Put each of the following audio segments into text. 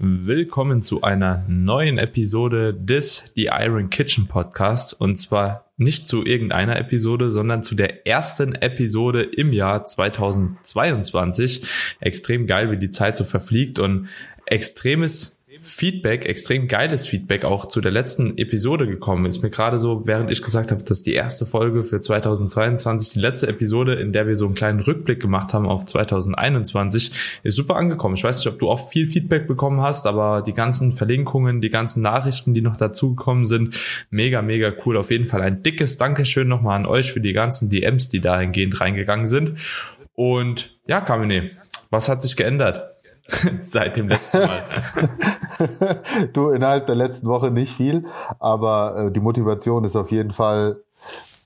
Willkommen zu einer neuen Episode des The Iron Kitchen Podcast und zwar nicht zu irgendeiner Episode, sondern zu der ersten Episode im Jahr 2022. Extrem geil, wie die Zeit so verfliegt und extremes Feedback, extrem geiles Feedback auch zu der letzten Episode gekommen. Ist mir gerade so, während ich gesagt habe, dass die erste Folge für 2022, die letzte Episode, in der wir so einen kleinen Rückblick gemacht haben auf 2021, ist super angekommen. Ich weiß nicht, ob du auch viel Feedback bekommen hast, aber die ganzen Verlinkungen, die ganzen Nachrichten, die noch dazugekommen sind, mega, mega cool. Auf jeden Fall ein dickes Dankeschön nochmal an euch für die ganzen DMs, die dahingehend reingegangen sind. Und ja, Kamine, was hat sich geändert? Seit dem letzten Mal. du, innerhalb der letzten Woche nicht viel, aber äh, die Motivation ist auf jeden Fall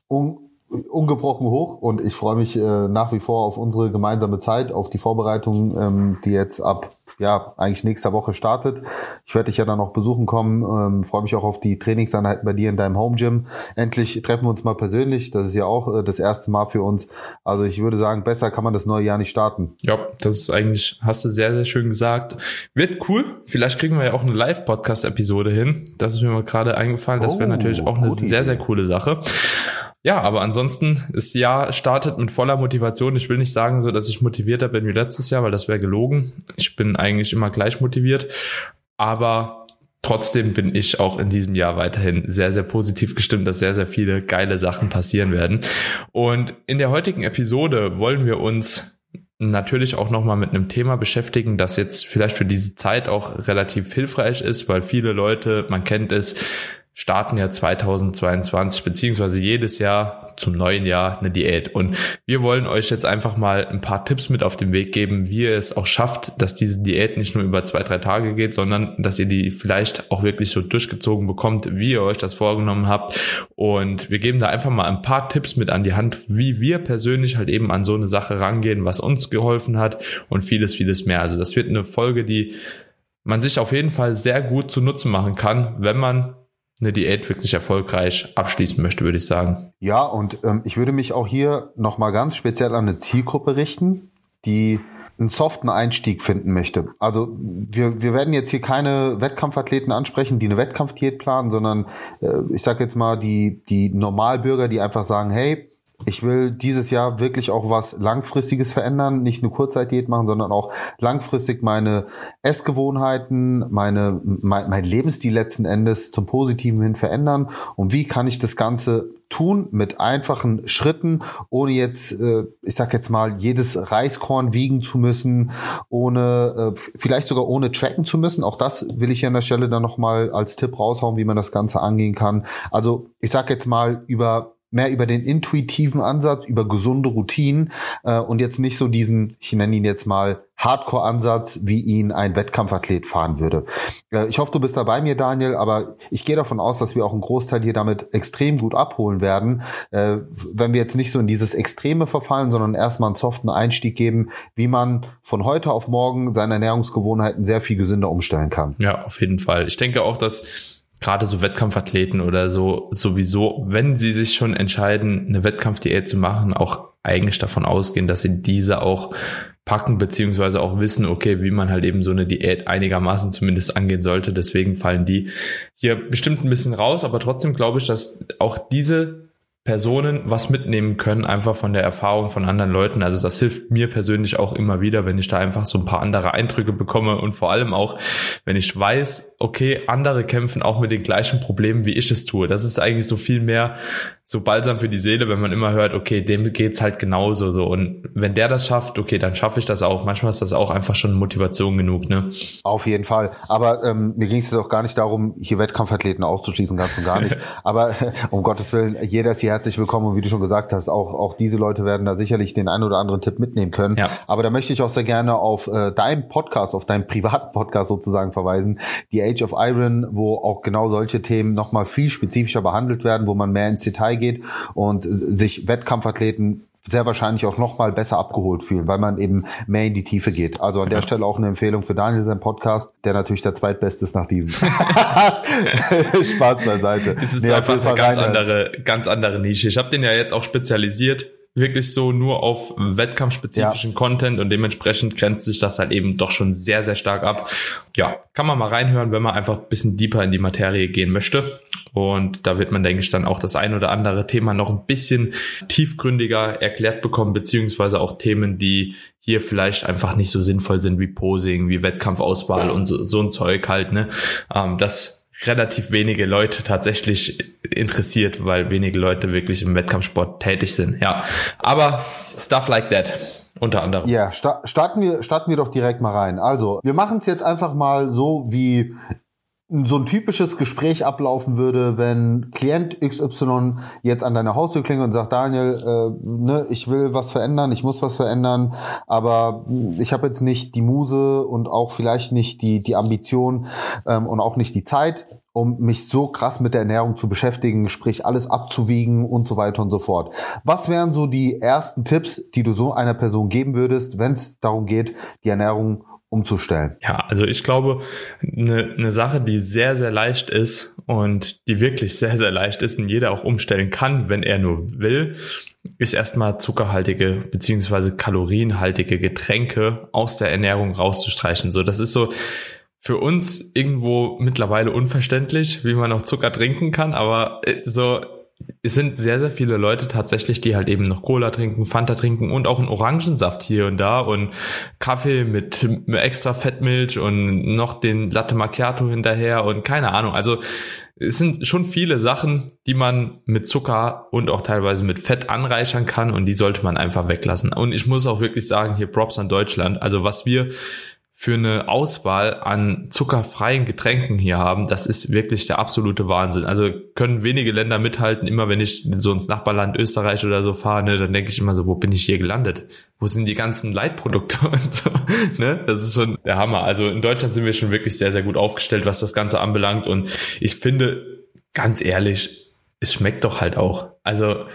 un ungebrochen hoch und ich freue mich äh, nach wie vor auf unsere gemeinsame Zeit, auf die Vorbereitung, ähm, die jetzt ab ja eigentlich nächster Woche startet. Ich werde dich ja dann noch besuchen kommen, ähm, freue mich auch auf die Trainingseinheiten bei dir in deinem Home Gym. Endlich treffen wir uns mal persönlich, das ist ja auch äh, das erste Mal für uns. Also ich würde sagen, besser kann man das neue Jahr nicht starten. Ja, das ist eigentlich, hast du sehr, sehr schön gesagt. Wird cool, vielleicht kriegen wir ja auch eine Live-Podcast-Episode hin. Das ist mir mal gerade eingefallen, das wäre oh, natürlich auch eine sehr, sehr coole Sache. Ja, aber ansonsten, das Jahr startet mit voller Motivation. Ich will nicht sagen, so, dass ich motivierter bin wie letztes Jahr, weil das wäre gelogen. Ich bin eigentlich immer gleich motiviert. Aber trotzdem bin ich auch in diesem Jahr weiterhin sehr, sehr positiv gestimmt, dass sehr, sehr viele geile Sachen passieren werden. Und in der heutigen Episode wollen wir uns natürlich auch nochmal mit einem Thema beschäftigen, das jetzt vielleicht für diese Zeit auch relativ hilfreich ist, weil viele Leute, man kennt es, starten ja 2022 beziehungsweise jedes Jahr zum neuen Jahr eine Diät. Und wir wollen euch jetzt einfach mal ein paar Tipps mit auf den Weg geben, wie ihr es auch schafft, dass diese Diät nicht nur über zwei, drei Tage geht, sondern dass ihr die vielleicht auch wirklich so durchgezogen bekommt, wie ihr euch das vorgenommen habt. Und wir geben da einfach mal ein paar Tipps mit an die Hand, wie wir persönlich halt eben an so eine Sache rangehen, was uns geholfen hat und vieles, vieles mehr. Also das wird eine Folge, die man sich auf jeden Fall sehr gut zu Nutzen machen kann, wenn man eine Diät wirklich erfolgreich abschließen möchte, würde ich sagen. Ja, und ähm, ich würde mich auch hier nochmal ganz speziell an eine Zielgruppe richten, die einen soften Einstieg finden möchte. Also wir, wir werden jetzt hier keine Wettkampfathleten ansprechen, die eine Wettkampfdiät planen, sondern äh, ich sage jetzt mal die, die Normalbürger, die einfach sagen, hey, ich will dieses Jahr wirklich auch was Langfristiges verändern, nicht nur Kurzzeitdiät machen, sondern auch langfristig meine Essgewohnheiten, meine, mein, mein Lebensstil letzten Endes zum Positiven hin verändern. Und wie kann ich das Ganze tun mit einfachen Schritten, ohne jetzt, äh, ich sag jetzt mal, jedes Reiskorn wiegen zu müssen, ohne, äh, vielleicht sogar ohne tracken zu müssen. Auch das will ich hier an der Stelle dann nochmal als Tipp raushauen, wie man das Ganze angehen kann. Also ich sag jetzt mal über mehr über den intuitiven Ansatz, über gesunde Routinen äh, und jetzt nicht so diesen, ich nenne ihn jetzt mal Hardcore-Ansatz, wie ihn ein Wettkampfathlet fahren würde. Äh, ich hoffe, du bist da bei mir, Daniel, aber ich gehe davon aus, dass wir auch einen Großteil hier damit extrem gut abholen werden, äh, wenn wir jetzt nicht so in dieses Extreme verfallen, sondern erstmal einen soften Einstieg geben, wie man von heute auf morgen seine Ernährungsgewohnheiten sehr viel gesünder umstellen kann. Ja, auf jeden Fall. Ich denke auch, dass gerade so Wettkampfathleten oder so sowieso, wenn sie sich schon entscheiden, eine Wettkampfdiät zu machen, auch eigentlich davon ausgehen, dass sie diese auch packen, beziehungsweise auch wissen, okay, wie man halt eben so eine Diät einigermaßen zumindest angehen sollte. Deswegen fallen die hier bestimmt ein bisschen raus, aber trotzdem glaube ich, dass auch diese Personen was mitnehmen können, einfach von der Erfahrung von anderen Leuten. Also das hilft mir persönlich auch immer wieder, wenn ich da einfach so ein paar andere Eindrücke bekomme und vor allem auch, wenn ich weiß, okay, andere kämpfen auch mit den gleichen Problemen, wie ich es tue. Das ist eigentlich so viel mehr so balsam für die Seele, wenn man immer hört, okay, dem geht's halt genauso so. Und wenn der das schafft, okay, dann schaffe ich das auch. Manchmal ist das auch einfach schon Motivation genug, ne? Auf jeden Fall. Aber ähm, mir ging es jetzt auch gar nicht darum, hier Wettkampfathleten auszuschließen, ganz und gar nicht. Aber um Gottes Willen, jeder ist hier herzlich willkommen und wie du schon gesagt hast, auch, auch diese Leute werden da sicherlich den einen oder anderen Tipp mitnehmen können. Ja. Aber da möchte ich auch sehr gerne auf äh, deinen Podcast, auf deinen privaten Podcast sozusagen verweisen, die Age of Iron, wo auch genau solche Themen nochmal viel spezifischer behandelt werden, wo man mehr ins Detail geht und sich Wettkampfathleten sehr wahrscheinlich auch noch mal besser abgeholt fühlen, weil man eben mehr in die Tiefe geht. Also an der. Stelle auch eine Empfehlung für Daniel, sein Podcast, der natürlich der zweitbeste ist nach diesem. Spaß beiseite. Es ist nee, einfach eine ganz andere, ganz andere Nische. Ich habe den ja jetzt auch spezialisiert wirklich so nur auf wettkampfspezifischen ja. Content und dementsprechend grenzt sich das halt eben doch schon sehr, sehr stark ab. Ja, kann man mal reinhören, wenn man einfach ein bisschen deeper in die Materie gehen möchte. Und da wird man, denke ich, dann auch das ein oder andere Thema noch ein bisschen tiefgründiger erklärt bekommen, beziehungsweise auch Themen, die hier vielleicht einfach nicht so sinnvoll sind wie Posing, wie Wettkampfauswahl und so, so ein Zeug halt, ne? Ähm, das relativ wenige Leute tatsächlich interessiert, weil wenige Leute wirklich im Wettkampfsport tätig sind. Ja, aber stuff like that unter anderem. Ja, sta starten wir starten wir doch direkt mal rein. Also, wir machen es jetzt einfach mal so wie so ein typisches Gespräch ablaufen würde, wenn Klient XY jetzt an deiner Haustür klingelt und sagt, Daniel, äh, ne, ich will was verändern, ich muss was verändern, aber ich habe jetzt nicht die Muse und auch vielleicht nicht die, die Ambition ähm, und auch nicht die Zeit, um mich so krass mit der Ernährung zu beschäftigen, sprich alles abzuwiegen und so weiter und so fort. Was wären so die ersten Tipps, die du so einer Person geben würdest, wenn es darum geht, die Ernährung umzustellen? Ja, also ich glaube, eine, eine Sache, die sehr, sehr leicht ist und die wirklich sehr, sehr leicht ist und jeder auch umstellen kann, wenn er nur will, ist erstmal zuckerhaltige beziehungsweise kalorienhaltige Getränke aus der Ernährung rauszustreichen. So, das ist so für uns irgendwo mittlerweile unverständlich, wie man auch Zucker trinken kann, aber äh, so es sind sehr, sehr viele Leute tatsächlich, die halt eben noch Cola trinken, Fanta trinken und auch einen Orangensaft hier und da und Kaffee mit, extra Fettmilch und noch den Latte Macchiato hinterher und keine Ahnung. Also es sind schon viele Sachen, die man mit Zucker und auch teilweise mit Fett anreichern kann und die sollte man einfach weglassen. Und ich muss auch wirklich sagen, hier Props an Deutschland. Also was wir für eine Auswahl an zuckerfreien Getränken hier haben, das ist wirklich der absolute Wahnsinn. Also können wenige Länder mithalten. Immer wenn ich so ins Nachbarland Österreich oder so fahre, ne, dann denke ich immer so, wo bin ich hier gelandet? Wo sind die ganzen Leitprodukte und so? Ne? Das ist schon der Hammer. Also in Deutschland sind wir schon wirklich sehr, sehr gut aufgestellt, was das Ganze anbelangt. Und ich finde, ganz ehrlich, es schmeckt doch halt auch. Also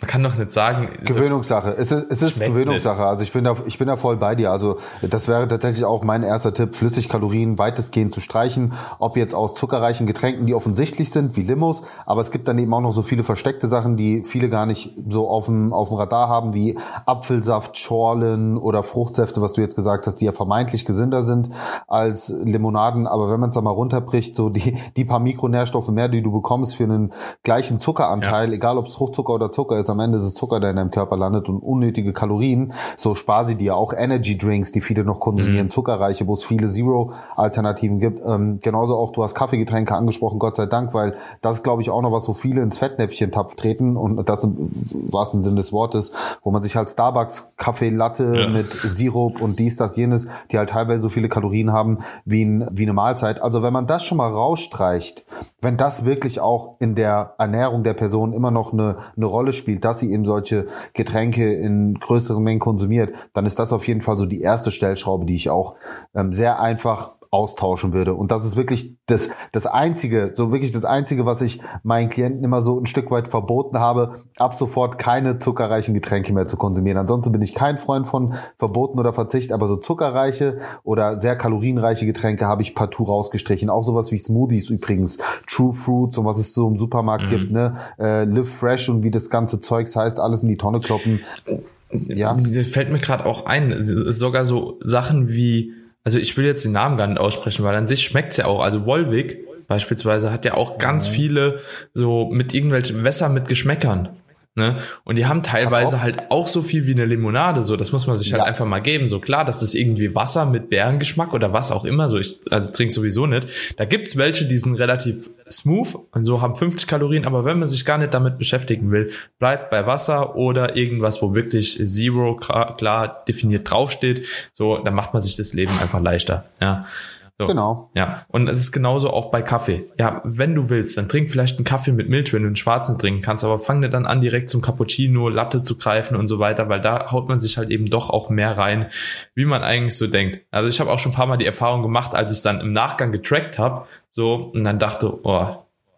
man kann doch nicht sagen. Gewöhnungssache. Es ist, es ist Gewöhnungssache. Also ich bin da, ich bin da voll bei dir. Also das wäre tatsächlich auch mein erster Tipp, Flüssigkalorien weitestgehend zu streichen. Ob jetzt aus zuckerreichen Getränken, die offensichtlich sind, wie Limos. Aber es gibt dann eben auch noch so viele versteckte Sachen, die viele gar nicht so auf dem, auf dem Radar haben, wie Apfelsaft, Schorlen oder Fruchtsäfte, was du jetzt gesagt hast, die ja vermeintlich gesünder sind als Limonaden. Aber wenn man es da mal runterbricht, so die, die paar Mikronährstoffe mehr, die du bekommst für einen gleichen Zuckeranteil, ja. egal ob es Fruchtzucker oder Zucker ist, am Ende ist es Zucker, der in deinem Körper landet und unnötige Kalorien. So spar sie dir auch Energy Drinks, die viele noch konsumieren, mhm. zuckerreiche, wo es viele Zero-Alternativen gibt. Ähm, genauso auch, du hast Kaffeegetränke angesprochen, Gott sei Dank, weil das glaube ich auch noch was, wo viele ins Fettnäpfchen-Tapf treten und das im wahrsten Sinne des Wortes, wo man sich halt Starbucks Kaffee Latte ja. mit Sirup und dies, das, jenes, die halt teilweise so viele Kalorien haben wie, ein, wie eine Mahlzeit. Also wenn man das schon mal rausstreicht, wenn das wirklich auch in der Ernährung der Person immer noch eine, eine Rolle spielt, dass sie eben solche Getränke in größeren Mengen konsumiert, dann ist das auf jeden Fall so die erste Stellschraube, die ich auch ähm, sehr einfach austauschen würde. Und das ist wirklich das, das Einzige, so wirklich das Einzige, was ich meinen Klienten immer so ein Stück weit verboten habe, ab sofort keine zuckerreichen Getränke mehr zu konsumieren. Ansonsten bin ich kein Freund von Verboten oder Verzicht, aber so zuckerreiche oder sehr kalorienreiche Getränke habe ich partout rausgestrichen. Auch sowas wie Smoothies übrigens, True Fruits und was es so im Supermarkt mhm. gibt, ne? Äh, Live Fresh und wie das ganze Zeugs heißt, alles in die Tonne kloppen. Ja. Fällt mir gerade auch ein, sogar so Sachen wie also ich will jetzt den Namen gar nicht aussprechen, weil an sich schmeckt's ja auch. Also Wolwig beispielsweise hat ja auch ganz viele so mit irgendwelchen Wässer mit Geschmäckern. Ne? Und die haben teilweise auch. halt auch so viel wie eine Limonade, so das muss man sich halt ja. einfach mal geben. So klar, das ist irgendwie Wasser mit Bärengeschmack oder was auch immer. So ich also trinke sowieso nicht. Da gibt's welche, die sind relativ smooth und so haben 50 Kalorien, aber wenn man sich gar nicht damit beschäftigen will, bleibt bei Wasser oder irgendwas, wo wirklich Zero klar definiert draufsteht. So, dann macht man sich das Leben einfach leichter. Ja. So. Genau. Ja. Und es ist genauso auch bei Kaffee. Ja, wenn du willst, dann trink vielleicht einen Kaffee mit Milch, wenn du einen schwarzen trinken kannst, aber fang dir dann an, direkt zum Cappuccino, Latte zu greifen und so weiter, weil da haut man sich halt eben doch auch mehr rein, wie man eigentlich so denkt. Also ich habe auch schon ein paar Mal die Erfahrung gemacht, als ich dann im Nachgang getrackt habe, so, und dann dachte, oh,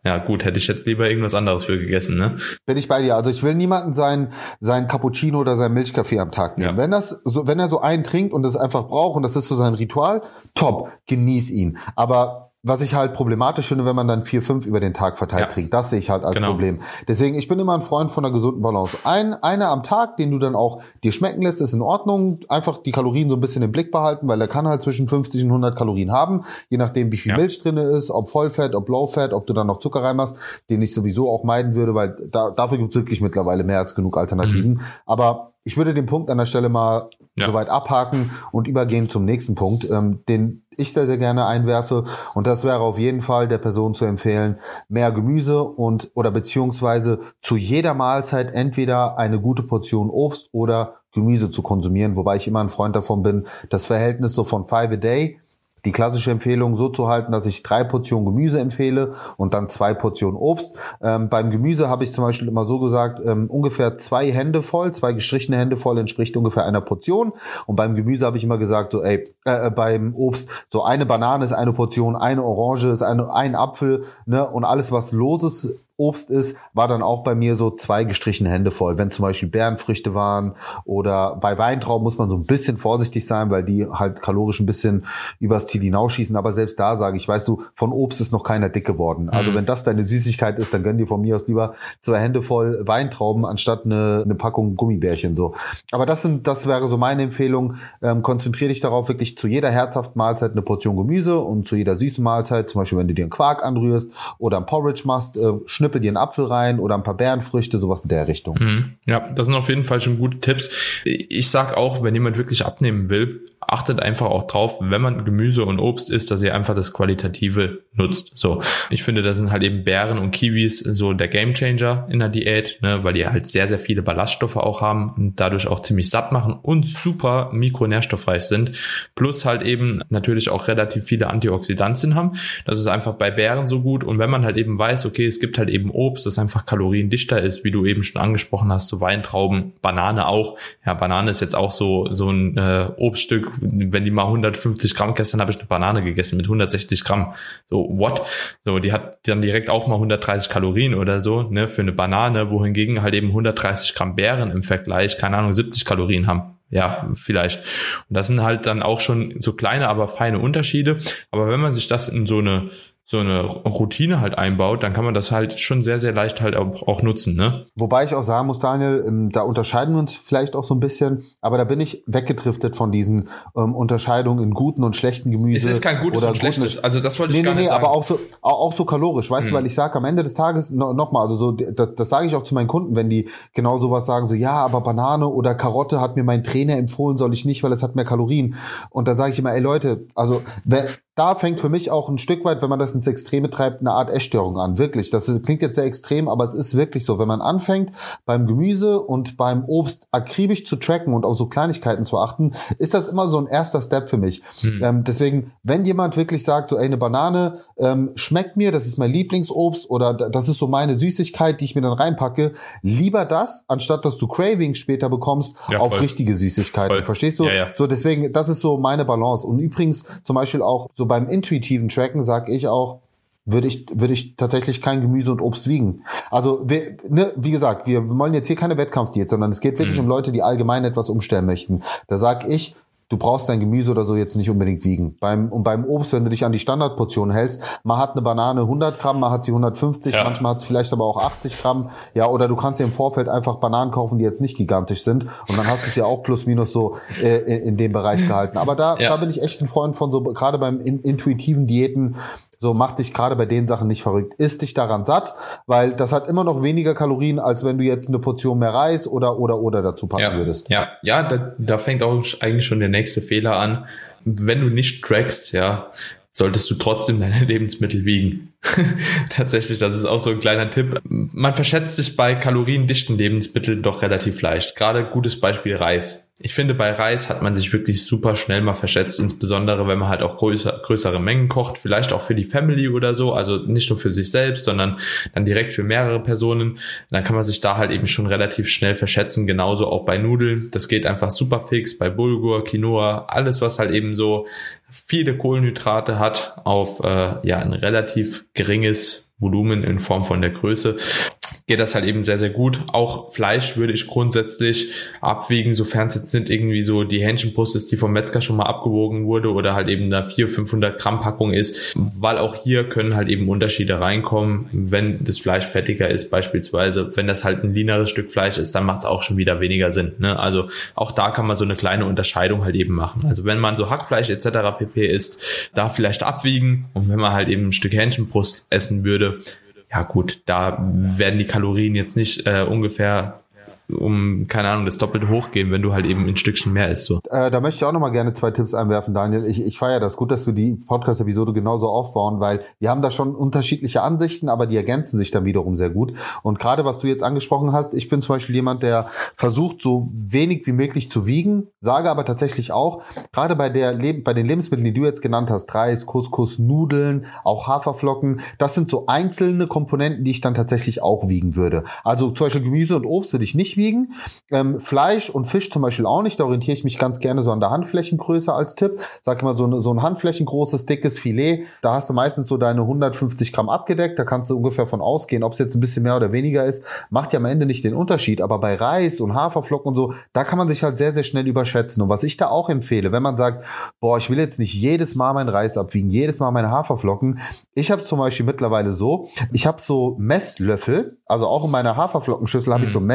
ja, gut, hätte ich jetzt lieber irgendwas anderes für gegessen, ne? Bin ich bei dir. Also ich will niemanden sein, sein Cappuccino oder sein Milchkaffee am Tag nehmen. Ja. Wenn das so, wenn er so einen trinkt und das einfach braucht und das ist so sein Ritual, top, genieß ihn. Aber was ich halt problematisch finde, wenn man dann vier, fünf über den Tag verteilt ja. trinkt. Das sehe ich halt als genau. Problem. Deswegen, ich bin immer ein Freund von einer gesunden Balance. Ein, einer am Tag, den du dann auch dir schmecken lässt, ist in Ordnung. Einfach die Kalorien so ein bisschen im Blick behalten, weil er kann halt zwischen 50 und 100 Kalorien haben, je nachdem, wie viel ja. Milch drinne ist, ob Vollfett, ob Lowfett, ob du dann noch Zucker reinmachst, den ich sowieso auch meiden würde, weil da, dafür gibt es wirklich mittlerweile mehr als genug Alternativen. Mhm. Aber ich würde den Punkt an der Stelle mal ja. soweit abhaken und übergehen zum nächsten Punkt, ähm, den ich sehr, sehr gerne einwerfe. Und das wäre auf jeden Fall der Person zu empfehlen, mehr Gemüse und oder beziehungsweise zu jeder Mahlzeit entweder eine gute Portion Obst oder Gemüse zu konsumieren, wobei ich immer ein Freund davon bin, das Verhältnis so von five a day die klassische Empfehlung so zu halten, dass ich drei Portionen Gemüse empfehle und dann zwei Portionen Obst. Ähm, beim Gemüse habe ich zum Beispiel immer so gesagt, ähm, ungefähr zwei Hände voll, zwei gestrichene Hände voll entspricht ungefähr einer Portion. Und beim Gemüse habe ich immer gesagt, so ey, äh, beim Obst, so eine Banane ist eine Portion, eine Orange ist eine, ein Apfel, ne, und alles, was loses Obst ist, war dann auch bei mir so zwei gestrichene Hände voll. Wenn zum Beispiel Beerenfrüchte waren oder bei Weintrauben muss man so ein bisschen vorsichtig sein, weil die halt kalorisch ein bisschen übers Ziel hinausschießen. Aber selbst da sage ich, weißt du, von Obst ist noch keiner dick geworden. Also mhm. wenn das deine Süßigkeit ist, dann gönn dir von mir aus lieber zwei Hände voll Weintrauben anstatt eine, eine Packung Gummibärchen so. Aber das sind, das wäre so meine Empfehlung. Ähm, konzentriere dich darauf, wirklich zu jeder herzhaften Mahlzeit eine Portion Gemüse und zu jeder süßen Mahlzeit, zum Beispiel wenn du dir einen Quark anrührst oder ein Porridge machst, äh, schnipp schnippel dir einen Apfel rein oder ein paar Beerenfrüchte, sowas in der Richtung. Mhm. Ja, das sind auf jeden Fall schon gute Tipps. Ich sag auch, wenn jemand wirklich abnehmen will, achtet einfach auch drauf, wenn man Gemüse und Obst isst, dass ihr einfach das Qualitative nutzt. So, ich finde, da sind halt eben Beeren und Kiwis so der Gamechanger in der Diät, ne, weil die halt sehr, sehr viele Ballaststoffe auch haben und dadurch auch ziemlich satt machen und super mikronährstoffreich sind. Plus halt eben natürlich auch relativ viele Antioxidantien haben. Das ist einfach bei Beeren so gut. Und wenn man halt eben weiß, okay, es gibt halt eben Obst, das einfach kaloriendichter ist, wie du eben schon angesprochen hast, so Weintrauben, Banane auch. Ja, Banane ist jetzt auch so, so ein äh, Obststück, wenn die mal 150 Gramm, gestern habe ich eine Banane gegessen mit 160 Gramm. So, what? So, die hat dann direkt auch mal 130 Kalorien oder so, ne, für eine Banane, wohingegen halt eben 130 Gramm Beeren im Vergleich, keine Ahnung, 70 Kalorien haben ja, vielleicht. Und das sind halt dann auch schon so kleine, aber feine Unterschiede. Aber wenn man sich das in so eine so eine Routine halt einbaut, dann kann man das halt schon sehr, sehr leicht halt auch, auch nutzen. Ne? Wobei ich auch sagen muss, Daniel, ähm, da unterscheiden wir uns vielleicht auch so ein bisschen, aber da bin ich weggedriftet von diesen ähm, Unterscheidungen in guten und schlechten Gemüse. Es ist kein gutes und schlechtes, also das wollte ich nee, gar nee, nicht sagen. aber auch so, auch, auch so kalorisch, weißt hm. du, weil ich sage am Ende des Tages no, nochmal, also so, das, das sage ich auch zu meinen Kunden, wenn die genau sowas sagen, so ja, aber Banane oder Karotte hat mir mein Trainer empfohlen, soll ich nicht, weil es hat mehr Kalorien. Und dann sage ich immer, ey Leute, also wer, da fängt für mich auch ein Stück weit, wenn man das ins Extreme treibt, eine Art Essstörung an. Wirklich. Das ist, klingt jetzt sehr extrem, aber es ist wirklich so. Wenn man anfängt, beim Gemüse und beim Obst akribisch zu tracken und auf so Kleinigkeiten zu achten, ist das immer so ein erster Step für mich. Hm. Ähm, deswegen, wenn jemand wirklich sagt, so, ey, eine Banane ähm, schmeckt mir, das ist mein Lieblingsobst oder das ist so meine Süßigkeit, die ich mir dann reinpacke, lieber das, anstatt dass du Cravings später bekommst ja, auf richtige Süßigkeiten. Voll. Verstehst du? Ja, ja. So, deswegen, das ist so meine Balance. Und übrigens zum Beispiel auch so beim intuitiven Tracken sage ich auch, würde ich, würde ich tatsächlich kein Gemüse und Obst wiegen. Also, wir, ne, wie gesagt, wir wollen jetzt hier keine Wettkampfdiät, sondern es geht wirklich mhm. um Leute, die allgemein etwas umstellen möchten. Da sag ich, du brauchst dein Gemüse oder so jetzt nicht unbedingt wiegen. Beim, und beim Obst, wenn du dich an die Standardportion hältst, man hat eine Banane 100 Gramm, man hat sie 150, ja. manchmal hat sie vielleicht aber auch 80 Gramm. Ja, oder du kannst dir im Vorfeld einfach Bananen kaufen, die jetzt nicht gigantisch sind. Und dann hast du es ja auch plus minus so äh, in, in dem Bereich gehalten. Aber da, ja. da bin ich echt ein Freund von so, gerade beim in, intuitiven Diäten, so mach dich gerade bei den Sachen nicht verrückt. Isst dich daran satt, weil das hat immer noch weniger Kalorien, als wenn du jetzt eine Portion mehr Reis oder oder oder dazu packen ja, würdest. Ja, ja, da, da fängt auch eigentlich schon der nächste Fehler an. Wenn du nicht trackst, ja, solltest du trotzdem deine Lebensmittel wiegen. Tatsächlich, das ist auch so ein kleiner Tipp. Man verschätzt sich bei kaloriendichten Lebensmitteln doch relativ leicht. Gerade gutes Beispiel Reis. Ich finde, bei Reis hat man sich wirklich super schnell mal verschätzt, insbesondere wenn man halt auch größer, größere Mengen kocht, vielleicht auch für die Family oder so, also nicht nur für sich selbst, sondern dann direkt für mehrere Personen. Dann kann man sich da halt eben schon relativ schnell verschätzen, genauso auch bei Nudeln. Das geht einfach super fix, bei Bulgur, Quinoa, alles, was halt eben so viele Kohlenhydrate hat auf äh, ja ein relativ geringes Volumen in Form von der Größe geht das halt eben sehr, sehr gut. Auch Fleisch würde ich grundsätzlich abwiegen, sofern es jetzt nicht irgendwie so die Hähnchenbrust ist, die vom Metzger schon mal abgewogen wurde oder halt eben eine 400, 500 Gramm Packung ist, weil auch hier können halt eben Unterschiede reinkommen, wenn das Fleisch fettiger ist beispielsweise. Wenn das halt ein leaneres Stück Fleisch ist, dann macht es auch schon wieder weniger Sinn. Ne? Also auch da kann man so eine kleine Unterscheidung halt eben machen. Also wenn man so Hackfleisch etc. pp isst, da vielleicht abwiegen und wenn man halt eben ein Stück Hähnchenbrust essen würde, ja gut, da werden die Kalorien jetzt nicht äh, ungefähr um, keine Ahnung, das Doppelte hochgehen, wenn du halt eben ein Stückchen mehr isst. So. Äh, da möchte ich auch nochmal gerne zwei Tipps einwerfen, Daniel. Ich, ich feiere das gut, dass wir die Podcast-Episode genauso aufbauen, weil wir haben da schon unterschiedliche Ansichten, aber die ergänzen sich dann wiederum sehr gut. Und gerade was du jetzt angesprochen hast, ich bin zum Beispiel jemand, der versucht, so wenig wie möglich zu wiegen, sage aber tatsächlich auch, gerade bei, der, bei den Lebensmitteln, die du jetzt genannt hast, Reis, Couscous, Nudeln, auch Haferflocken, das sind so einzelne Komponenten, die ich dann tatsächlich auch wiegen würde. Also zum Beispiel Gemüse und Obst würde ich nicht wiegen wiegen. Ähm, Fleisch und Fisch zum Beispiel auch nicht. Da orientiere ich mich ganz gerne so an der Handflächengröße als Tipp. Sag mal, so, so ein handflächengroßes, dickes Filet, da hast du meistens so deine 150 Gramm abgedeckt. Da kannst du ungefähr von ausgehen, ob es jetzt ein bisschen mehr oder weniger ist. Macht ja am Ende nicht den Unterschied. Aber bei Reis und Haferflocken und so, da kann man sich halt sehr, sehr schnell überschätzen. Und was ich da auch empfehle, wenn man sagt, boah, ich will jetzt nicht jedes Mal meinen Reis abwiegen, jedes Mal meine Haferflocken. Ich habe es zum Beispiel mittlerweile so, ich habe so Messlöffel, also auch in meiner Haferflockenschüssel habe ich so mhm.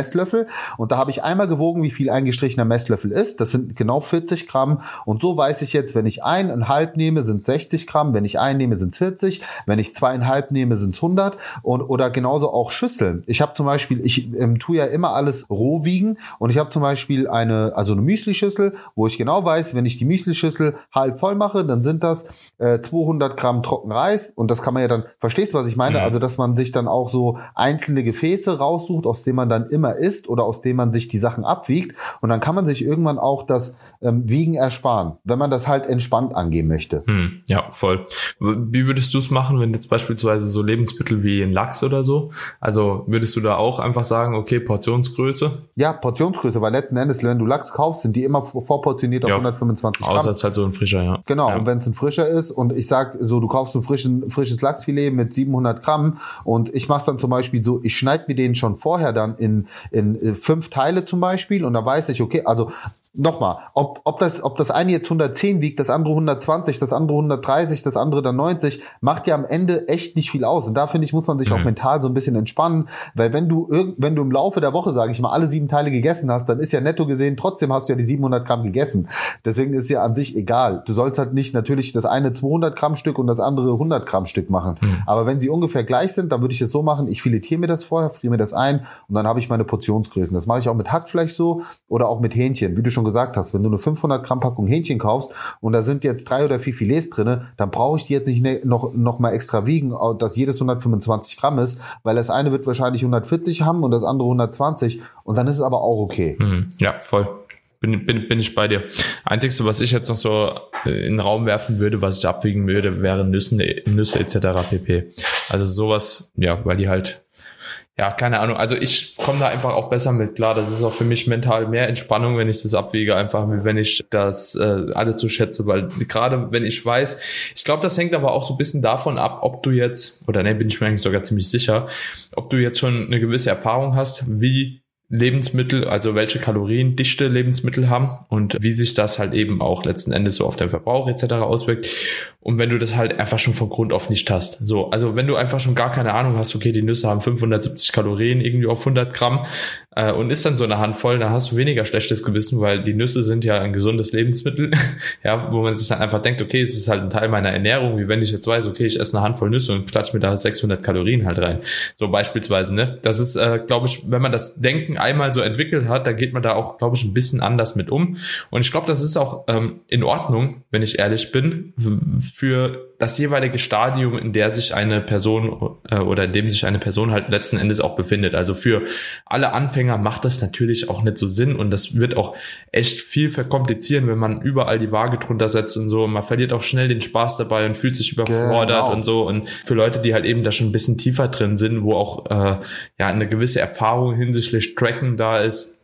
Und da habe ich einmal gewogen, wie viel ein gestrichener Messlöffel ist. Das sind genau 40 Gramm. Und so weiß ich jetzt, wenn ich eineinhalb nehme, sind 60 Gramm. Wenn ich einen nehme, sind 40. Wenn ich zweieinhalb nehme, sind 100. Und, oder genauso auch Schüsseln. Ich habe zum Beispiel, ich ähm, tue ja immer alles roh wiegen. Und ich habe zum Beispiel eine, also eine Müslischüssel, wo ich genau weiß, wenn ich die Müslischüssel halb voll mache, dann sind das äh, 200 Gramm Trockenreis. Und das kann man ja dann, verstehst du, was ich meine? Ja. Also, dass man sich dann auch so einzelne Gefäße raussucht, aus denen man dann immer isst oder aus dem man sich die Sachen abwiegt. Und dann kann man sich irgendwann auch das ähm, Wiegen ersparen, wenn man das halt entspannt angehen möchte. Hm, ja, voll. Wie würdest du es machen, wenn jetzt beispielsweise so Lebensmittel wie ein Lachs oder so? Also würdest du da auch einfach sagen, okay, Portionsgröße? Ja, Portionsgröße, weil letzten Endes, wenn du Lachs kaufst, sind die immer vorportioniert auf ja. 125 Gramm. Außer es halt so ein frischer, ja. Genau, ja. und wenn es ein frischer ist und ich sag so, du kaufst ein frischen, frisches Lachsfilet mit 700 Gramm und ich mache dann zum Beispiel so, ich schneide mir den schon vorher dann in, in fünf Teile zum Beispiel und da weiß ich, okay, also nochmal, ob, ob, das, ob das eine jetzt 110 wiegt, das andere 120, das andere 130, das andere dann 90, macht ja am Ende echt nicht viel aus. Und da finde ich, muss man sich mhm. auch mental so ein bisschen entspannen, weil wenn du wenn du im Laufe der Woche, sage ich mal, alle sieben Teile gegessen hast, dann ist ja netto gesehen, trotzdem hast du ja die 700 Gramm gegessen. Deswegen ist ja an sich egal. Du sollst halt nicht natürlich das eine 200 Gramm Stück und das andere 100 Gramm Stück machen. Mhm. Aber wenn sie ungefähr gleich sind, dann würde ich es so machen, ich filetiere mir das vorher, friere mir das ein und dann habe ich meine Portionsgrößen. Das mache ich auch mit Hackfleisch so oder auch mit Hähnchen. Wie du schon gesagt hast, wenn du eine 500 Gramm Packung Hähnchen kaufst und da sind jetzt drei oder vier Filets drinne, dann brauche ich die jetzt nicht ne, noch, noch mal extra wiegen, dass jedes 125 Gramm ist, weil das eine wird wahrscheinlich 140 haben und das andere 120 und dann ist es aber auch okay. Mhm. Ja, voll. Bin, bin, bin ich bei dir. Einzigste, was ich jetzt noch so äh, in den Raum werfen würde, was ich abwiegen würde, wären Nüsse, Nüsse etc. pp. Also sowas, ja, weil die halt ja, keine Ahnung. Also ich komme da einfach auch besser mit klar. Das ist auch für mich mental mehr Entspannung, wenn ich das abwiege, einfach wenn ich das äh, alles so schätze, weil gerade wenn ich weiß, ich glaube, das hängt aber auch so ein bisschen davon ab, ob du jetzt, oder ne, bin ich mir eigentlich sogar ziemlich sicher, ob du jetzt schon eine gewisse Erfahrung hast, wie Lebensmittel, also welche kaloriendichte Lebensmittel haben und wie sich das halt eben auch letzten Endes so auf den Verbrauch etc. auswirkt. Und wenn du das halt einfach schon von Grund auf nicht hast. So, also wenn du einfach schon gar keine Ahnung hast, okay, die Nüsse haben 570 Kalorien irgendwie auf 100 Gramm, äh, und ist dann so eine Handvoll, dann hast du weniger schlechtes Gewissen, weil die Nüsse sind ja ein gesundes Lebensmittel, ja, wo man sich dann einfach denkt, okay, es ist halt ein Teil meiner Ernährung, wie wenn ich jetzt weiß, okay, ich esse eine Handvoll Nüsse und klatsch mir da 600 Kalorien halt rein, so beispielsweise, ne? Das ist, äh, glaube ich, wenn man das Denken einmal so entwickelt hat, da geht man da auch, glaube ich, ein bisschen anders mit um und ich glaube, das ist auch ähm, in Ordnung, wenn ich ehrlich bin, für das jeweilige Stadium, in der sich eine Person äh, oder in dem sich eine Person halt letzten Endes auch befindet. Also für alle Anfänger macht das natürlich auch nicht so Sinn und das wird auch echt viel verkomplizieren, wenn man überall die Waage drunter setzt und so. Und man verliert auch schnell den Spaß dabei und fühlt sich überfordert genau. und so. Und für Leute, die halt eben da schon ein bisschen tiefer drin sind, wo auch äh, ja eine gewisse Erfahrung hinsichtlich Tracken da ist,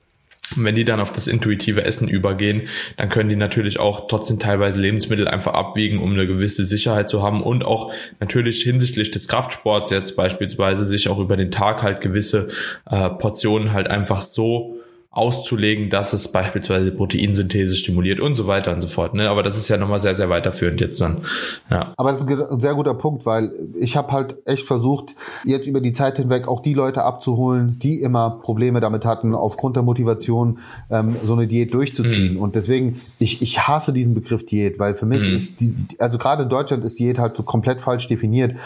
Und wenn die dann auf das intuitive Essen übergehen, dann können die natürlich auch trotzdem teilweise Lebensmittel einfach abwiegen, um eine gewisse Sicherheit zu haben und auch natürlich hinsichtlich des Kraftsports jetzt beispielsweise sich auch über den Tag halt gewisse äh, Portionen halt einfach so auszulegen, dass es beispielsweise Proteinsynthese stimuliert und so weiter und so fort. Ne? Aber das ist ja nochmal sehr, sehr weiterführend jetzt dann. Ja. Aber es ist ein sehr guter Punkt, weil ich habe halt echt versucht, jetzt über die Zeit hinweg auch die Leute abzuholen, die immer Probleme damit hatten, aufgrund der Motivation ähm, so eine Diät durchzuziehen. Mhm. Und deswegen, ich, ich hasse diesen Begriff Diät, weil für mich mhm. ist die, also gerade in Deutschland ist Diät halt so komplett falsch definiert.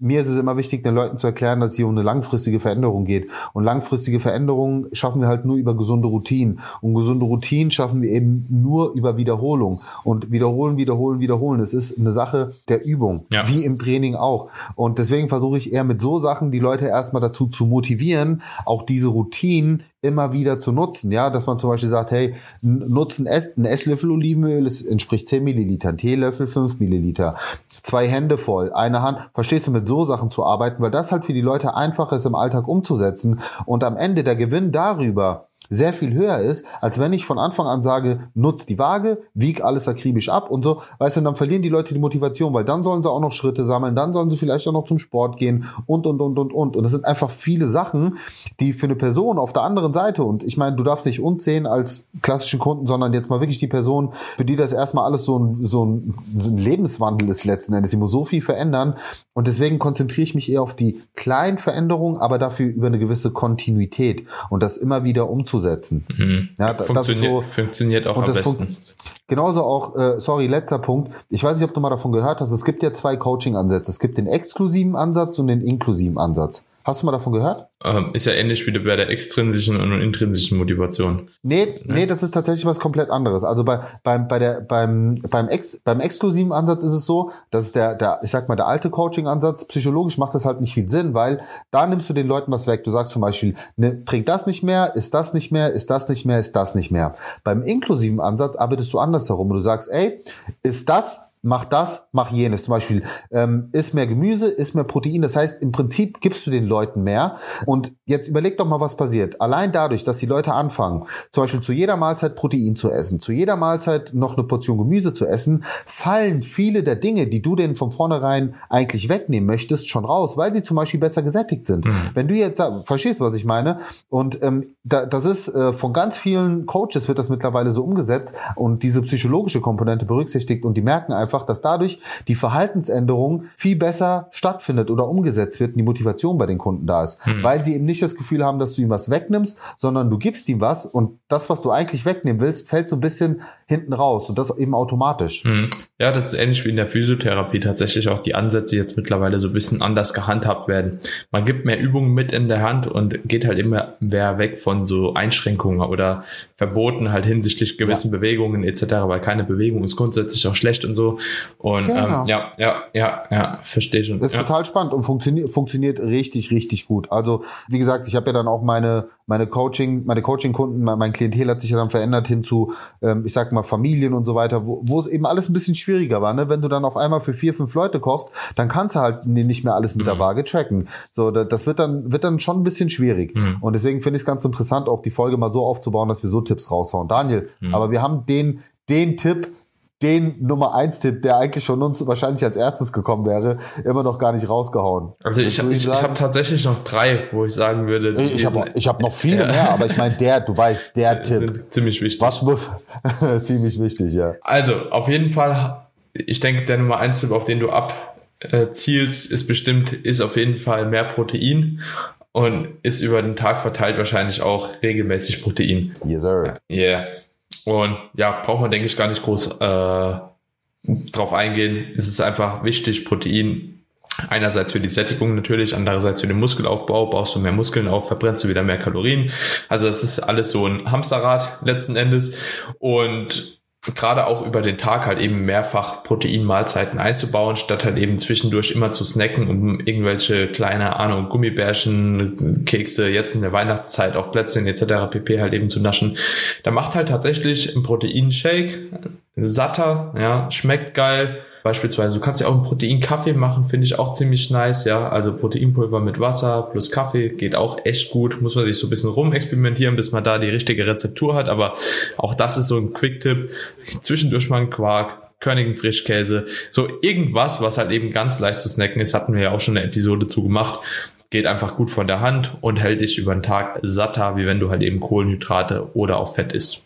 Mir ist es immer wichtig, den Leuten zu erklären, dass es hier um eine langfristige Veränderung geht. Und langfristige Veränderungen schaffen wir halt nur über gesunde Routinen. Und gesunde Routinen schaffen wir eben nur über Wiederholung. Und wiederholen, wiederholen, wiederholen. Es ist eine Sache der Übung, ja. wie im Training auch. Und deswegen versuche ich eher mit so Sachen die Leute erstmal dazu zu motivieren, auch diese Routinen immer wieder zu nutzen. Ja, dass man zum Beispiel sagt, hey, nutzen ein Esslöffel Olivenöl, es entspricht 10 Milliliter, ein Teelöffel 5 Milliliter, zwei Hände voll, eine Hand. Verstehst du, mit so Sachen zu arbeiten, weil das halt für die Leute einfach ist, im Alltag umzusetzen. Und am Ende der Gewinn darüber, sehr viel höher ist, als wenn ich von Anfang an sage, nutz die Waage, wieg alles akribisch ab und so. Weißt du, dann verlieren die Leute die Motivation, weil dann sollen sie auch noch Schritte sammeln, dann sollen sie vielleicht auch noch zum Sport gehen und, und, und, und, und. Und das sind einfach viele Sachen, die für eine Person auf der anderen Seite, und ich meine, du darfst nicht uns sehen als klassischen Kunden, sondern jetzt mal wirklich die Person, für die das erstmal alles so ein, so ein, so ein Lebenswandel ist letzten Endes. Sie muss so viel verändern. Und deswegen konzentriere ich mich eher auf die kleinen Veränderungen, aber dafür über eine gewisse Kontinuität und das immer wieder umzusetzen umzusetzen. Mhm. Ja, das, funktioniert, so, funktioniert auch am besten. Genauso auch, äh, sorry, letzter Punkt. Ich weiß nicht, ob du mal davon gehört hast. Es gibt ja zwei Coaching-Ansätze. Es gibt den exklusiven Ansatz und den inklusiven Ansatz. Hast du mal davon gehört? Ähm, ist ja ähnlich wie bei der extrinsischen und intrinsischen Motivation. Nee, ne? nee, das ist tatsächlich was komplett anderes. Also bei, beim, bei der, beim, beim, ex, beim exklusiven Ansatz ist es so, dass der, der, ich sag mal, der alte Coaching-Ansatz, psychologisch macht das halt nicht viel Sinn, weil da nimmst du den Leuten was weg. Du sagst zum Beispiel, ne, trink das nicht mehr, ist das nicht mehr, ist das nicht mehr, ist das nicht mehr. Beim inklusiven Ansatz arbeitest du anders herum. Du sagst, ey, ist das mach das, mach jenes. Zum Beispiel, ähm, isst mehr Gemüse, isst mehr Protein. Das heißt, im Prinzip gibst du den Leuten mehr. Und jetzt überleg doch mal, was passiert. Allein dadurch, dass die Leute anfangen, zum Beispiel zu jeder Mahlzeit Protein zu essen, zu jeder Mahlzeit noch eine Portion Gemüse zu essen, fallen viele der Dinge, die du denen von vornherein eigentlich wegnehmen möchtest, schon raus, weil sie zum Beispiel besser gesättigt sind. Mhm. Wenn du jetzt, verstehst was ich meine? Und ähm, da, das ist äh, von ganz vielen Coaches wird das mittlerweile so umgesetzt und diese psychologische Komponente berücksichtigt und die merken einfach, einfach, dass dadurch die Verhaltensänderung viel besser stattfindet oder umgesetzt wird und die Motivation bei den Kunden da ist. Hm. Weil sie eben nicht das Gefühl haben, dass du ihm was wegnimmst, sondern du gibst ihm was und das, was du eigentlich wegnehmen willst, fällt so ein bisschen hinten raus und das eben automatisch. Hm. Ja, das ist ähnlich wie in der Physiotherapie tatsächlich auch die Ansätze jetzt mittlerweile so ein bisschen anders gehandhabt werden. Man gibt mehr Übungen mit in der Hand und geht halt immer mehr weg von so Einschränkungen oder Verboten halt hinsichtlich gewissen ja. Bewegungen etc., weil keine Bewegung ist grundsätzlich auch schlecht und so. Und genau. ähm, ja, ja, ja, ja, verstehe schon. Das ist ja. total spannend und funktioniert funktioniert richtig, richtig gut. Also wie gesagt, ich habe ja dann auch meine meine Coaching, meine Coaching-Kunden, mein Klientel hat sich ja dann verändert hin zu, ähm, ich sag mal, Familien und so weiter, wo, wo es eben alles ein bisschen schwieriger war. Ne? Wenn du dann auf einmal für vier, fünf Leute kochst, dann kannst du halt nicht mehr alles mit mhm. der Waage tracken. So, das wird dann, wird dann schon ein bisschen schwierig. Mhm. Und deswegen finde ich es ganz interessant, auch die Folge mal so aufzubauen, dass wir so Tipps raushauen. Daniel, mhm. aber wir haben den, den Tipp, den Nummer eins Tipp, der eigentlich von uns wahrscheinlich als erstes gekommen wäre, immer noch gar nicht rausgehauen. Also ich, ich, ich, ich habe tatsächlich noch drei, wo ich sagen würde. Ich habe ich hab noch viele ja. mehr, aber ich meine der, du weißt, der sind, Tipp. Sind ziemlich wichtig. Was muss? ziemlich wichtig, ja. Also auf jeden Fall, ich denke, der Nummer eins Tipp, auf den du abzielst, ist bestimmt, ist auf jeden Fall mehr Protein und ist über den Tag verteilt wahrscheinlich auch regelmäßig Protein. Yes, sir. Yeah. Und ja, braucht man, denke ich, gar nicht groß äh, drauf eingehen. Es ist einfach wichtig, Protein Einerseits für die Sättigung natürlich, andererseits für den Muskelaufbau, baust du mehr Muskeln auf, verbrennst du wieder mehr Kalorien. Also das ist alles so ein Hamsterrad letzten Endes. Und gerade auch über den Tag halt eben mehrfach Proteinmahlzeiten einzubauen, statt halt eben zwischendurch immer zu snacken, um irgendwelche kleine Ahnung Gummibärchen, Kekse, jetzt in der Weihnachtszeit auch Plätzchen etc. pp halt eben zu naschen. Da macht halt tatsächlich ein Proteinshake satter, ja, schmeckt geil, Beispielsweise, du kannst ja auch einen Proteinkaffee machen, finde ich auch ziemlich nice, ja. Also Proteinpulver mit Wasser plus Kaffee geht auch echt gut. Muss man sich so ein bisschen rumexperimentieren, bis man da die richtige Rezeptur hat. Aber auch das ist so ein Quick-Tipp. Zwischendurch mal ein Quark, körnigen Frischkäse, so irgendwas, was halt eben ganz leicht zu snacken ist, hatten wir ja auch schon eine Episode zu gemacht. Geht einfach gut von der Hand und hält dich über den Tag satter, wie wenn du halt eben Kohlenhydrate oder auch Fett isst.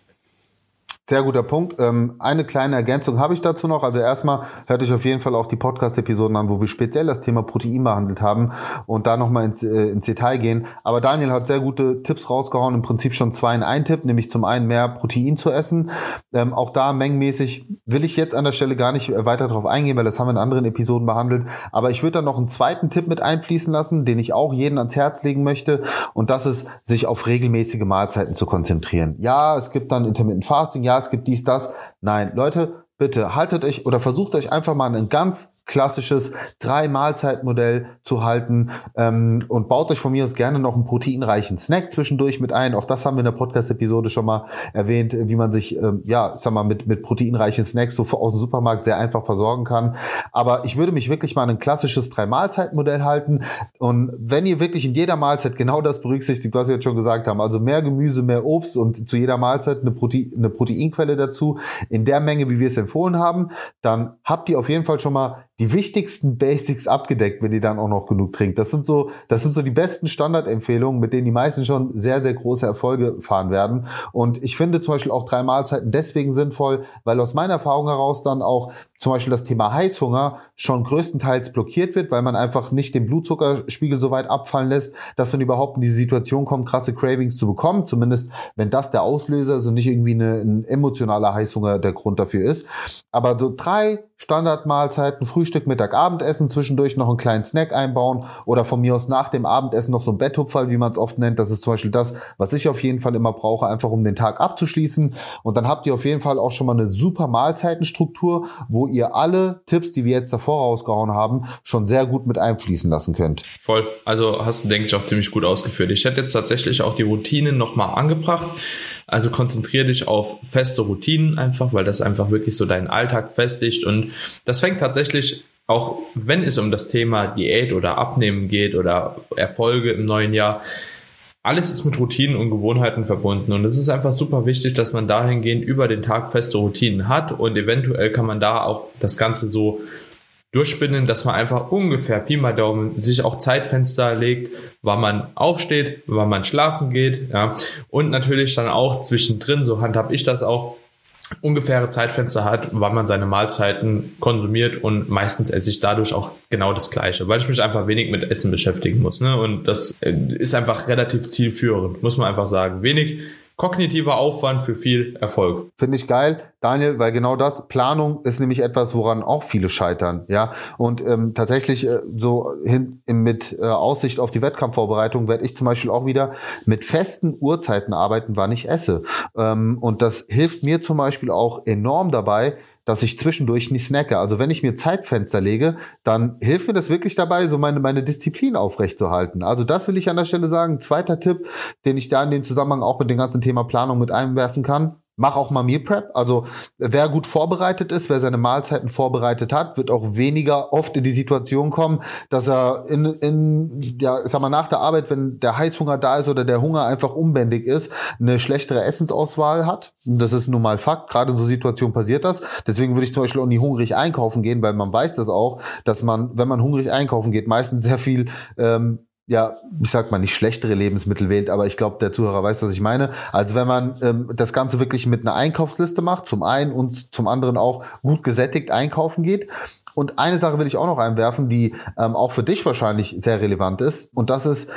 Sehr guter Punkt. Ähm, eine kleine Ergänzung habe ich dazu noch. Also erstmal hört euch auf jeden Fall auch die Podcast-Episoden an, wo wir speziell das Thema Protein behandelt haben und da nochmal ins, äh, ins Detail gehen. Aber Daniel hat sehr gute Tipps rausgehauen, im Prinzip schon zwei in einen Tipp, nämlich zum einen mehr Protein zu essen. Ähm, auch da mengenmäßig will ich jetzt an der Stelle gar nicht weiter darauf eingehen, weil das haben wir in anderen Episoden behandelt. Aber ich würde dann noch einen zweiten Tipp mit einfließen lassen, den ich auch jeden ans Herz legen möchte. Und das ist, sich auf regelmäßige Mahlzeiten zu konzentrieren. Ja, es gibt dann Intermittent Fasting, ja, es gibt dies, das. Nein, Leute, bitte haltet euch oder versucht euch einfach mal einen ganz klassisches Drei-Mahlzeit-Modell zu halten ähm, und baut euch von mir aus gerne noch einen proteinreichen Snack zwischendurch mit ein. Auch das haben wir in der Podcast-Episode schon mal erwähnt, wie man sich, ähm, ja, sag mal, mit, mit proteinreichen Snacks so aus dem Supermarkt sehr einfach versorgen kann. Aber ich würde mich wirklich mal an ein klassisches Drei-Mahlzeit-Modell halten. Und wenn ihr wirklich in jeder Mahlzeit genau das berücksichtigt, was wir jetzt schon gesagt haben, also mehr Gemüse, mehr Obst und zu jeder Mahlzeit eine, Protein, eine Proteinquelle dazu, in der Menge, wie wir es empfohlen haben, dann habt ihr auf jeden Fall schon mal die wichtigsten Basics abgedeckt, wenn ihr dann auch noch genug trinkt. Das sind so, das sind so die besten Standardempfehlungen, mit denen die meisten schon sehr, sehr große Erfolge fahren werden. Und ich finde zum Beispiel auch drei Mahlzeiten deswegen sinnvoll, weil aus meiner Erfahrung heraus dann auch zum Beispiel das Thema Heißhunger schon größtenteils blockiert wird, weil man einfach nicht den Blutzuckerspiegel so weit abfallen lässt, dass man überhaupt in die Situation kommt, krasse Cravings zu bekommen. Zumindest wenn das der Auslöser, also nicht irgendwie eine, ein emotionaler Heißhunger der Grund dafür ist. Aber so drei Standardmahlzeiten, Frühstück, Mittag, Abendessen, zwischendurch noch einen kleinen Snack einbauen oder von mir aus nach dem Abendessen noch so ein Betthupferl, wie man es oft nennt. Das ist zum Beispiel das, was ich auf jeden Fall immer brauche, einfach um den Tag abzuschließen. Und dann habt ihr auf jeden Fall auch schon mal eine super Mahlzeitenstruktur, wo ihr alle Tipps, die wir jetzt davor rausgehauen haben, schon sehr gut mit einfließen lassen könnt. Voll. Also hast du, denke ich, auch ziemlich gut ausgeführt. Ich hätte jetzt tatsächlich auch die Routinen nochmal angebracht. Also konzentriere dich auf feste Routinen einfach, weil das einfach wirklich so deinen Alltag festigt. Und das fängt tatsächlich auch, wenn es um das Thema Diät oder Abnehmen geht oder Erfolge im neuen Jahr, alles ist mit Routinen und Gewohnheiten verbunden und es ist einfach super wichtig, dass man dahingehend über den Tag feste Routinen hat und eventuell kann man da auch das Ganze so durchspinnen, dass man einfach ungefähr Pi mal Daumen sich auch Zeitfenster legt, wann man aufsteht, wann man schlafen geht, ja. Und natürlich dann auch zwischendrin, so handhab ich das auch, ungefähre Zeitfenster hat, wann man seine Mahlzeiten konsumiert und meistens esse ich dadurch auch genau das Gleiche, weil ich mich einfach wenig mit Essen beschäftigen muss. Ne? Und das äh, ist einfach relativ zielführend, muss man einfach sagen. Wenig kognitiver Aufwand für viel Erfolg. Finde ich geil, Daniel, weil genau das, Planung ist nämlich etwas, woran auch viele scheitern, ja. Und ähm, tatsächlich äh, so hin mit äh, Aussicht auf die Wettkampfvorbereitung werde ich zum Beispiel auch wieder mit festen Uhrzeiten arbeiten, wann ich esse. Ähm, und das hilft mir zum Beispiel auch enorm dabei, dass ich zwischendurch nicht snacke. Also wenn ich mir Zeitfenster lege, dann hilft mir das wirklich dabei, so meine, meine Disziplin aufrechtzuerhalten. Also das will ich an der Stelle sagen. Zweiter Tipp, den ich da in dem Zusammenhang auch mit dem ganzen Thema Planung mit einwerfen kann mach auch mal Meal Prep. Also wer gut vorbereitet ist, wer seine Mahlzeiten vorbereitet hat, wird auch weniger oft in die Situation kommen, dass er in, in ja, sag mal, nach der Arbeit, wenn der Heißhunger da ist oder der Hunger einfach unbändig ist, eine schlechtere Essensauswahl hat. Das ist nun mal Fakt. Gerade in so Situationen passiert das. Deswegen würde ich zum Beispiel auch nie hungrig einkaufen gehen, weil man weiß das auch, dass man, wenn man hungrig einkaufen geht, meistens sehr viel ähm, ja, ich sag mal nicht schlechtere Lebensmittel wählt, aber ich glaube, der Zuhörer weiß, was ich meine. Also wenn man ähm, das Ganze wirklich mit einer Einkaufsliste macht, zum einen und zum anderen auch gut gesättigt einkaufen geht. Und eine Sache will ich auch noch einwerfen, die ähm, auch für dich wahrscheinlich sehr relevant ist, und das ist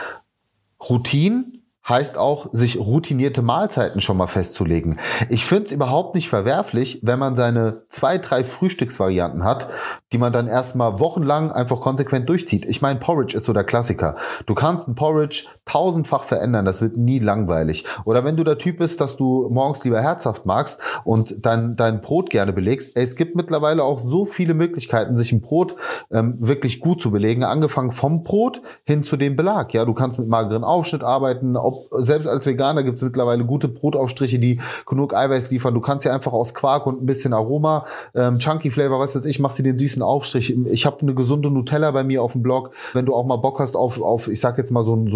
Routine heißt auch, sich routinierte Mahlzeiten schon mal festzulegen. Ich finde es überhaupt nicht verwerflich, wenn man seine zwei, drei Frühstücksvarianten hat, die man dann erstmal wochenlang einfach konsequent durchzieht. Ich meine, Porridge ist so der Klassiker. Du kannst ein Porridge tausendfach verändern, das wird nie langweilig. Oder wenn du der Typ bist, dass du morgens lieber herzhaft magst und dein, dein Brot gerne belegst, ey, es gibt mittlerweile auch so viele Möglichkeiten, sich ein Brot ähm, wirklich gut zu belegen, angefangen vom Brot hin zu dem Belag. Ja, du kannst mit mageren Aufschnitt arbeiten, ob, selbst als Veganer gibt es mittlerweile gute Brotaufstriche, die genug Eiweiß liefern. Du kannst ja einfach aus Quark und ein bisschen Aroma, ähm, Chunky Flavor, was weiß ich, machst du den süßen Aufstrich. Ich habe eine gesunde Nutella bei mir auf dem Blog, wenn du auch mal Bock hast auf, auf ich sag jetzt mal so, ein,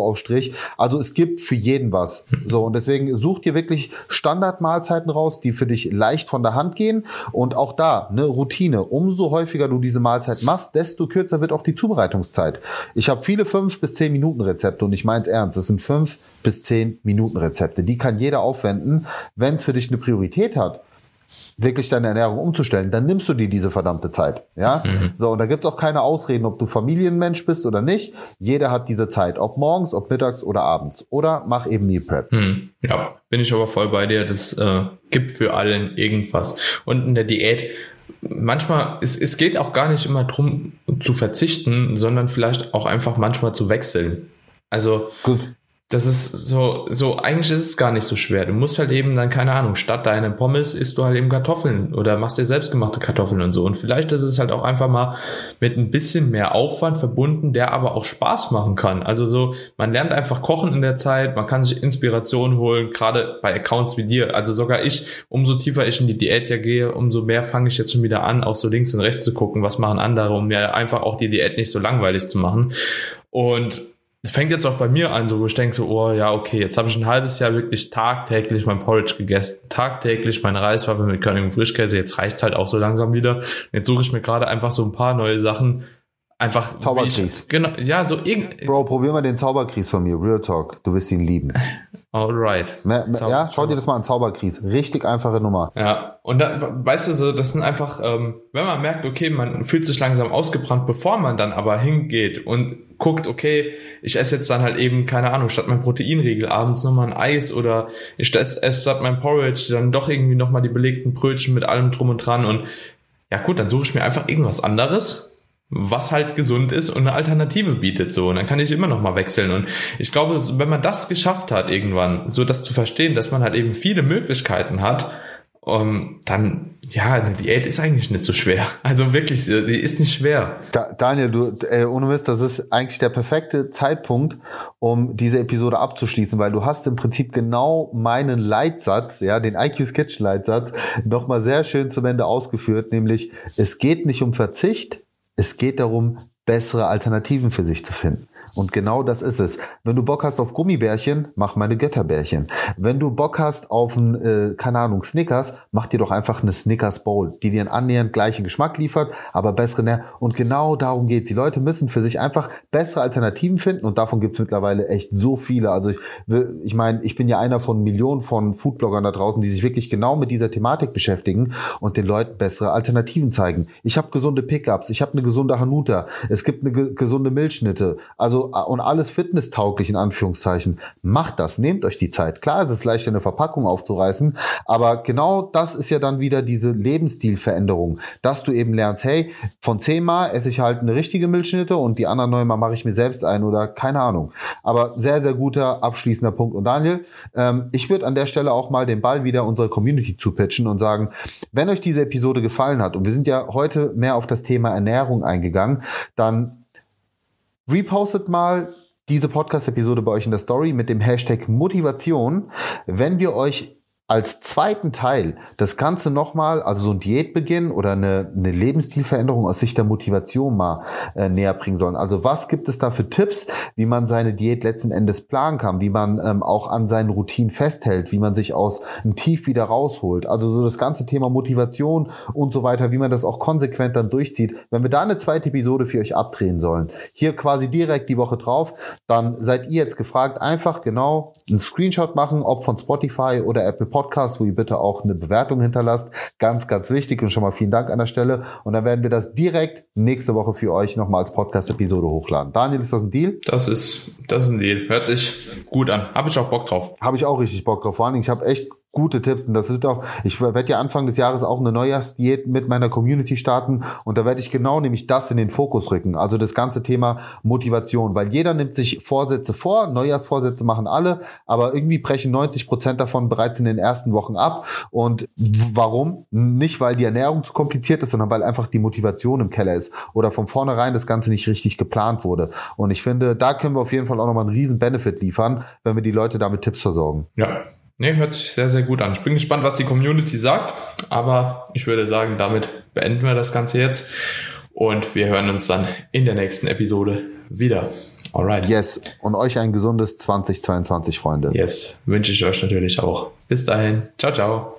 Schokoaufstrich. Also es gibt für jeden was. So, und deswegen such dir wirklich Standardmahlzeiten raus, die für dich leicht von der Hand gehen. Und auch da, eine Routine. Umso häufiger du diese Mahlzeit machst, desto kürzer wird auch die Zubereitungszeit. Ich habe viele fünf bis zehn Minuten Rezepte und ich meine es ernst. Das sind fünf bis zehn Minuten Rezepte. Die kann jeder aufwenden, wenn es für dich eine Priorität hat wirklich deine Ernährung umzustellen, dann nimmst du dir diese verdammte Zeit. Ja, mhm. so und da gibt's auch keine Ausreden, ob du Familienmensch bist oder nicht. Jeder hat diese Zeit, ob morgens, ob mittags oder abends. Oder mach eben Meal Prep. Mhm. Ja, bin ich aber voll bei dir. Das äh, gibt für allen irgendwas. Und in der Diät manchmal, es, es geht auch gar nicht immer drum zu verzichten, sondern vielleicht auch einfach manchmal zu wechseln. Also Gut das ist so, so, eigentlich ist es gar nicht so schwer. Du musst halt eben dann, keine Ahnung, statt deine Pommes isst du halt eben Kartoffeln oder machst dir selbstgemachte Kartoffeln und so. Und vielleicht ist es halt auch einfach mal mit ein bisschen mehr Aufwand verbunden, der aber auch Spaß machen kann. Also so, man lernt einfach kochen in der Zeit, man kann sich Inspiration holen, gerade bei Accounts wie dir. Also sogar ich, umso tiefer ich in die Diät ja gehe, umso mehr fange ich jetzt schon wieder an, auch so links und rechts zu gucken, was machen andere, um mir einfach auch die Diät nicht so langweilig zu machen. Und es fängt jetzt auch bei mir an, so wo ich denke so, oh ja, okay, jetzt habe ich ein halbes Jahr wirklich tagtäglich mein Porridge gegessen, tagtäglich meine Reiswaffe mit Körnig und Frischkäse, jetzt reicht halt auch so langsam wieder. Jetzt suche ich mir gerade einfach so ein paar neue Sachen, einfach Zauberkries. genau, ja, so irgend Bro, probier mal den Zauberkries von mir, Real Talk, du wirst ihn lieben. Alright. ja, schau dir das mal an, Zauberkries. Richtig einfache Nummer. Ja, und da, weißt du so, das sind einfach, ähm, wenn man merkt, okay, man fühlt sich langsam ausgebrannt, bevor man dann aber hingeht und guckt, okay, ich esse jetzt dann halt eben, keine Ahnung, statt mein Proteinriegel abends nochmal ein Eis oder ich esse statt mein Porridge dann doch irgendwie nochmal die belegten Brötchen mit allem drum und dran und ja gut, dann suche ich mir einfach irgendwas anderes, was halt gesund ist und eine Alternative bietet so und dann kann ich immer noch mal wechseln und ich glaube, wenn man das geschafft hat irgendwann, so das zu verstehen, dass man halt eben viele Möglichkeiten hat, um, dann, ja, eine Diät ist eigentlich nicht so schwer. Also wirklich, die ist nicht schwer. Da, Daniel, du, äh, ohne Mist, das ist eigentlich der perfekte Zeitpunkt, um diese Episode abzuschließen, weil du hast im Prinzip genau meinen Leitsatz, ja, den IQ Sketch Leitsatz, nochmal sehr schön zum Ende ausgeführt, nämlich, es geht nicht um Verzicht, es geht darum, bessere Alternativen für sich zu finden. Und genau das ist es. Wenn du Bock hast auf Gummibärchen, mach meine Götterbärchen. Wenn du Bock hast auf ein, äh, keine Ahnung, Snickers, mach dir doch einfach eine Snickers Bowl, die dir einen annähernd gleichen Geschmack liefert, aber bessere Nähr. Und genau darum geht's. Die Leute müssen für sich einfach bessere Alternativen finden und davon gibt's mittlerweile echt so viele. Also ich, ich meine, ich bin ja einer von Millionen von Foodbloggern da draußen, die sich wirklich genau mit dieser Thematik beschäftigen und den Leuten bessere Alternativen zeigen. Ich habe gesunde Pickups, ich habe eine gesunde Hanuta, es gibt eine ge gesunde Milchschnitte. Also und alles fitnesstauglich in Anführungszeichen. Macht das, nehmt euch die Zeit. Klar, es ist leichter eine Verpackung aufzureißen, aber genau das ist ja dann wieder diese Lebensstilveränderung, dass du eben lernst, hey, von zehnmal esse ich halt eine richtige Milchschnitte und die anderen neunmal mache ich mir selbst ein oder keine Ahnung. Aber sehr, sehr guter abschließender Punkt. Und Daniel, ähm, ich würde an der Stelle auch mal den Ball wieder unserer Community zupitchen und sagen, wenn euch diese Episode gefallen hat, und wir sind ja heute mehr auf das Thema Ernährung eingegangen, dann Repostet mal diese Podcast-Episode bei euch in der Story mit dem Hashtag Motivation, wenn wir euch als zweiten Teil das Ganze nochmal, also so ein Diätbeginn oder eine, eine Lebensstilveränderung aus Sicht der Motivation mal äh, näher bringen sollen. Also was gibt es da für Tipps, wie man seine Diät letzten Endes planen kann, wie man ähm, auch an seinen Routinen festhält, wie man sich aus einem Tief wieder rausholt. Also so das ganze Thema Motivation und so weiter, wie man das auch konsequent dann durchzieht. Wenn wir da eine zweite Episode für euch abdrehen sollen, hier quasi direkt die Woche drauf, dann seid ihr jetzt gefragt, einfach genau einen Screenshot machen, ob von Spotify oder Apple Podcast Podcast, wo ihr bitte auch eine Bewertung hinterlasst. Ganz, ganz wichtig und schon mal vielen Dank an der Stelle. Und dann werden wir das direkt nächste Woche für euch nochmal als Podcast-Episode hochladen. Daniel, ist das ein Deal? Das ist, das ist ein Deal. Hört sich gut an. Habe ich auch Bock drauf. Habe ich auch richtig Bock drauf. Vor allen Dingen, ich habe echt gute Tipps. Und das ist auch, ich werde ja Anfang des Jahres auch eine Neujahrsdiät mit meiner Community starten und da werde ich genau nämlich das in den Fokus rücken. Also das ganze Thema Motivation, weil jeder nimmt sich Vorsätze vor, Neujahrsvorsätze machen alle, aber irgendwie brechen 90 Prozent davon bereits in den ersten Wochen ab. Und warum? Nicht, weil die Ernährung zu kompliziert ist, sondern weil einfach die Motivation im Keller ist oder von vornherein das Ganze nicht richtig geplant wurde. Und ich finde, da können wir auf jeden Fall auch nochmal einen riesen Benefit liefern, wenn wir die Leute damit Tipps versorgen. Ja, Nee, hört sich sehr, sehr gut an. Ich bin gespannt, was die Community sagt, aber ich würde sagen, damit beenden wir das Ganze jetzt und wir hören uns dann in der nächsten Episode wieder. Alright. Yes. Und euch ein gesundes 2022, Freunde. Yes. Wünsche ich euch natürlich auch. Bis dahin. Ciao, ciao.